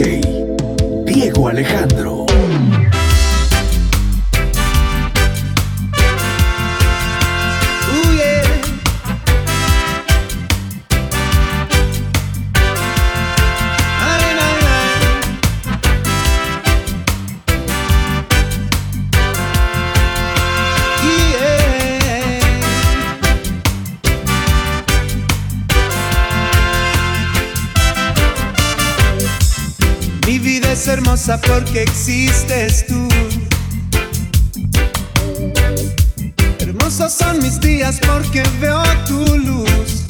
Diego Alejandro. porque existes tú. Hermosos son mis días porque veo tu luz.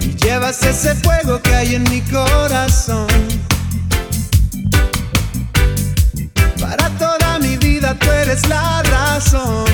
Y llevas ese fuego que hay en mi corazón. Para toda mi vida tú eres la razón.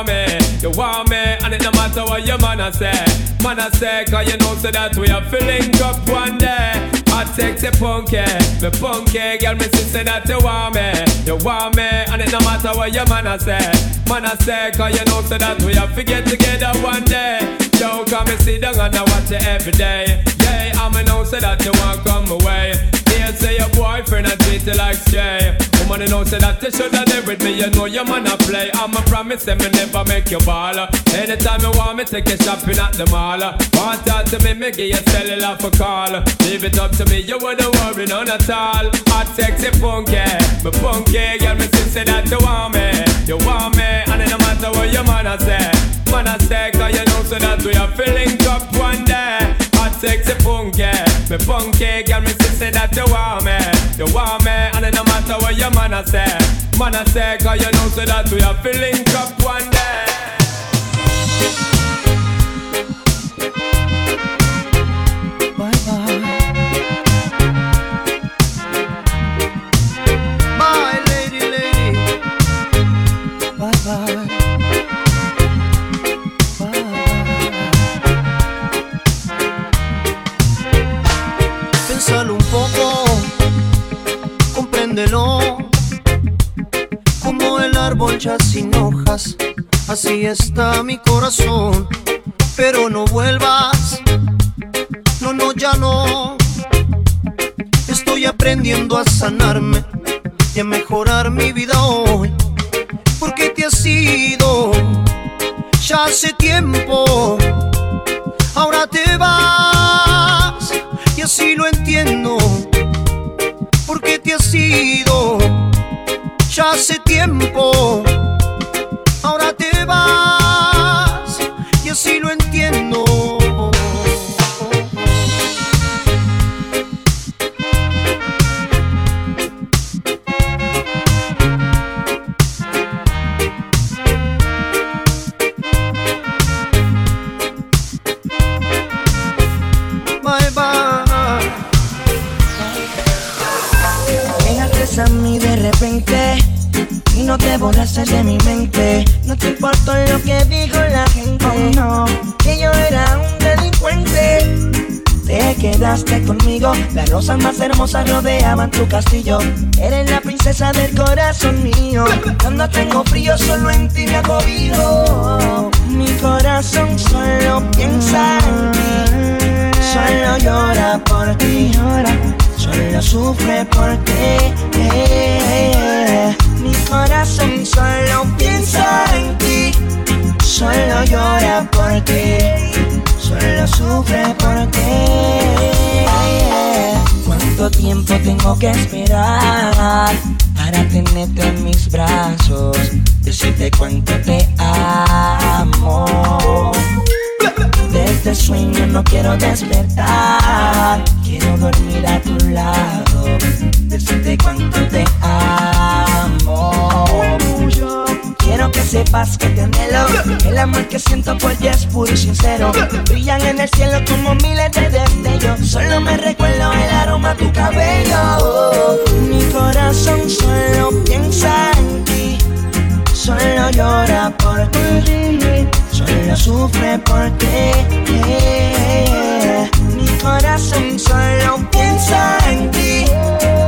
want me, you want me, and it no matter what your man a say. Man a say, cause you know so that we are filling up one day. I take the punky, me punky, girl, me sister that you want me, you want me, and it no matter what your man I say. Man I say, cause you know so that we have to get together one day. Don't come and sit down and I watch you every day. Yeah, I'm an know so that you want come away never met me. You like Jay. Woman, you know, say that you're gonna play. I'ma promise that I'll never make you ball. Anytime you want me, take you shopping at the mall. Want talk to me, me give you cellular for call. Leave it up to me, you wouldn't worry none at all. I sexy funky, me funky, girl, me say that you want me, you want me, and it no matter what your man I say, man I say, cause you know so that we are feeling up one day. Hot sexy funky, me funky, girl, me say that you want me, you want me, and it no matter what your man I say. Man, I say, cause you know, so that we are feeling up one day. Está mi corazón. Tu castillo. Eres la princesa del corazón mío. Cuando tengo frío, solo en ti me acobijo. Mi corazón solo piensa en ti, solo llora por ti, solo sufre por ti. Mi corazón solo piensa en ti, solo llora por ti, solo sufre por ti. ¿Cuánto tiempo tengo que esperar para tenerte en mis brazos? Decirte cuánto te amo. De este sueño no quiero despertar, quiero dormir a tu lado, decirte cuánto te amo. Sepas que te anhelo. El amor que siento por ti es puro y sincero. Brillan en el cielo como miles de destellos. Solo me recuerdo el aroma de tu cabello. Mi corazón solo piensa en ti. Solo llora por ti. Solo sufre por ti. Mi corazón solo piensa en ti.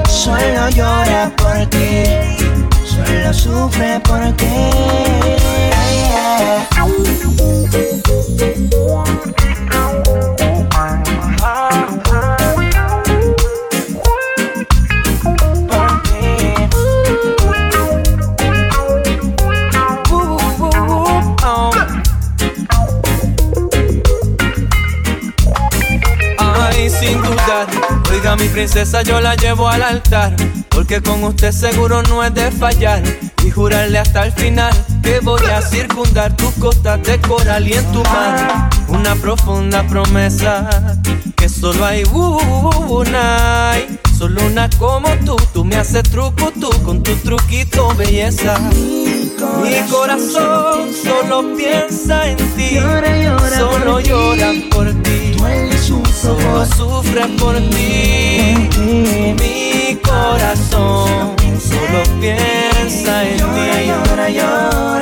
Solo llora por ti solo sufre por ti. Ay, sin dudar, oiga mi princesa, yo la llevo al altar porque con usted seguro no es de fallar Y jurarle hasta el final Que voy a circundar tus costas de coral y en tu mar. Una profunda promesa Que solo hay una Solo una como tú. Tú me haces truco tú Con tu truquito belleza. Mi corazón solo piensa en ti, solo llora por ti, solo sufre por ti. Mi corazón solo piensa en ti, llora, llora, llora,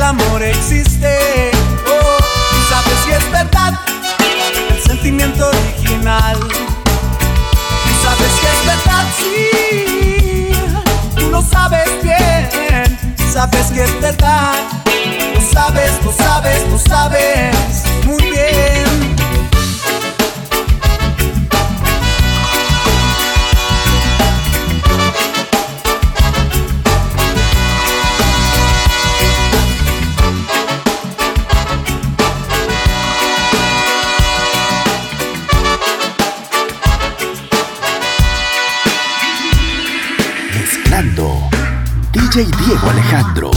el amor existe. Oh, tú sabes que es verdad, el sentimiento original. Tú sabes que es verdad, sí. Tú lo sabes bien, sabes que es verdad. Tú sabes, tú sabes, tú sabes muy bien. DJ Diego Alejandro.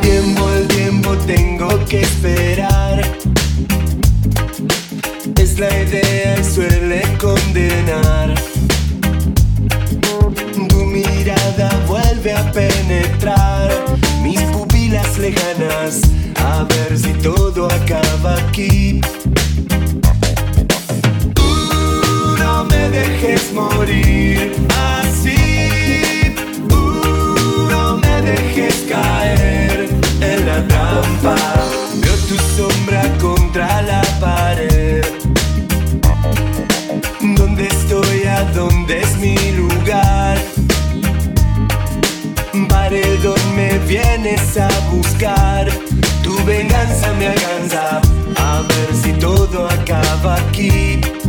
Tiempo al tiempo tengo que esperar. Es la idea y suele condenar. Tu mirada vuelve a pupilas lejanas a ver si todo acaba aquí. Tú no me dejes morir así. Tú no me dejes caer vienes a buscar tu venganza me alcanza a ver si todo acaba aquí.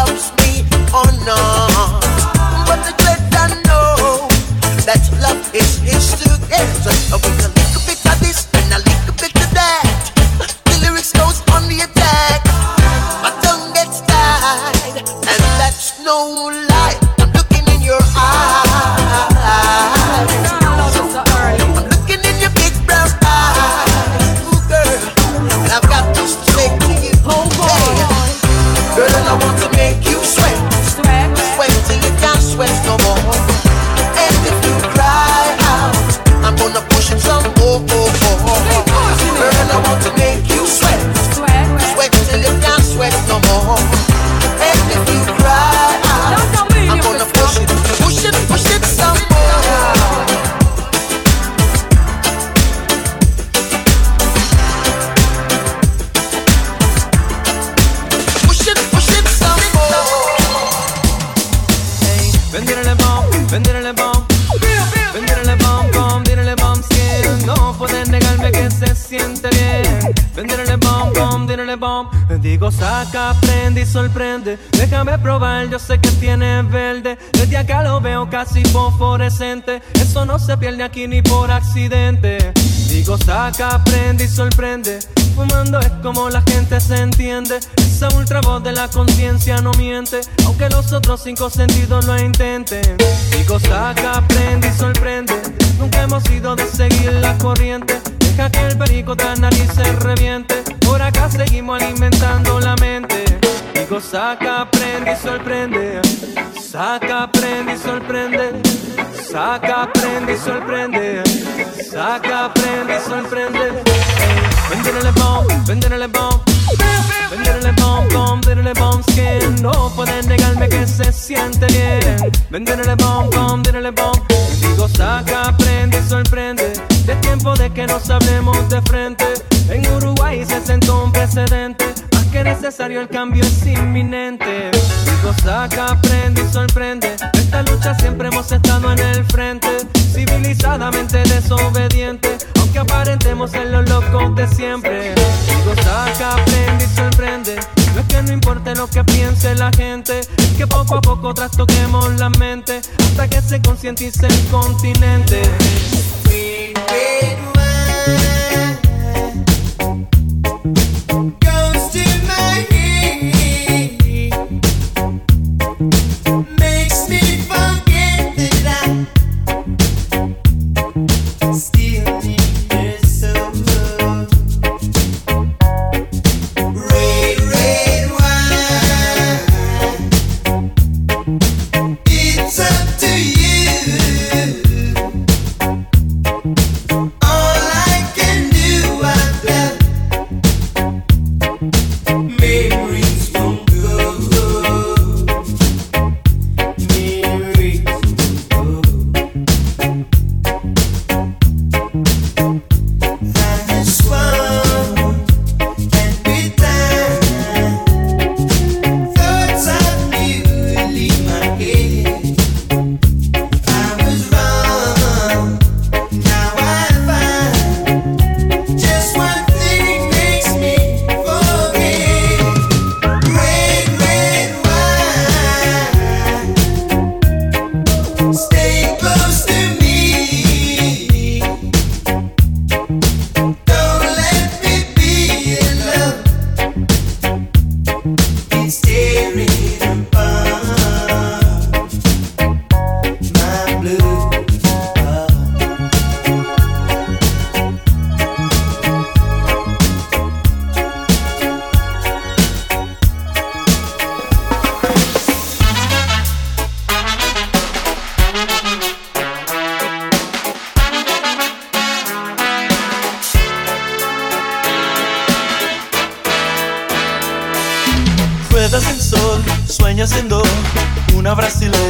Helps me or not. Venderle bom bom, dírele bom 100 No puedes negarme que se siente bien. Venderle bom bom, dírele bom Digo saca, prende y sorprende. Déjame probar, yo sé que tiene verde. Desde acá lo veo casi fosforescente. Eso no se pierde aquí ni por accidente. Digo saca, prende y sorprende fumando es como la gente se entiende. Esa ultra voz de la conciencia no miente, aunque los otros cinco sentidos lo intenten. Digo, saca, aprende y sorprende. Nunca hemos ido de seguir la corriente. Deja que el perico de la nariz se reviente. Por acá seguimos alimentando la mente. Digo, saca, aprende y sorprende. Saca, aprende y sorprende. Saca, aprende y sorprende. Saca, aprende y sorprende. Venderle bom, venderle bom. Venderle bom, bom, venderle bom skin. No pueden negarme que se siente bien. Venderle bom, bom, venderle bom. Digo, saca, prende, sorprende. De tiempo de que nos hablemos de frente. En Uruguay se sentó un precedente. Más que necesario, el cambio es inminente. Digo, saca, prende y sorprende. Esta lucha siempre hemos estado en el frente. Civilizadamente desobediente aunque aparentemos ser los locos de siempre. Digo, saca, aprende y sorprende. No es que no importe lo que piense la gente, que poco a poco trastoquemos la mente hasta que se concientice el continente. yaciendo una brasileña.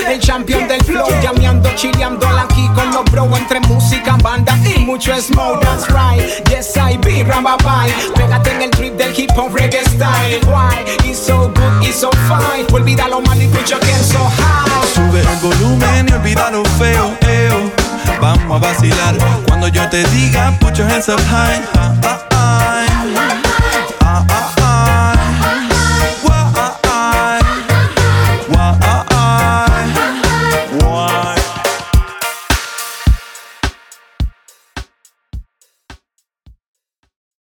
el champion del flow. Llameando, chileando aquí con los bro. Entre música, banda y mucho smoke. That's right, yes I be Rambabai. Pégate en el trip del hip hop reggae style. Why? It's so good, it's so fine. Olvida lo mal y escucha que so high. Sube el volumen y olvida lo feo, eo. Vamos a vacilar cuando yo te diga, put your hands up high. Ah,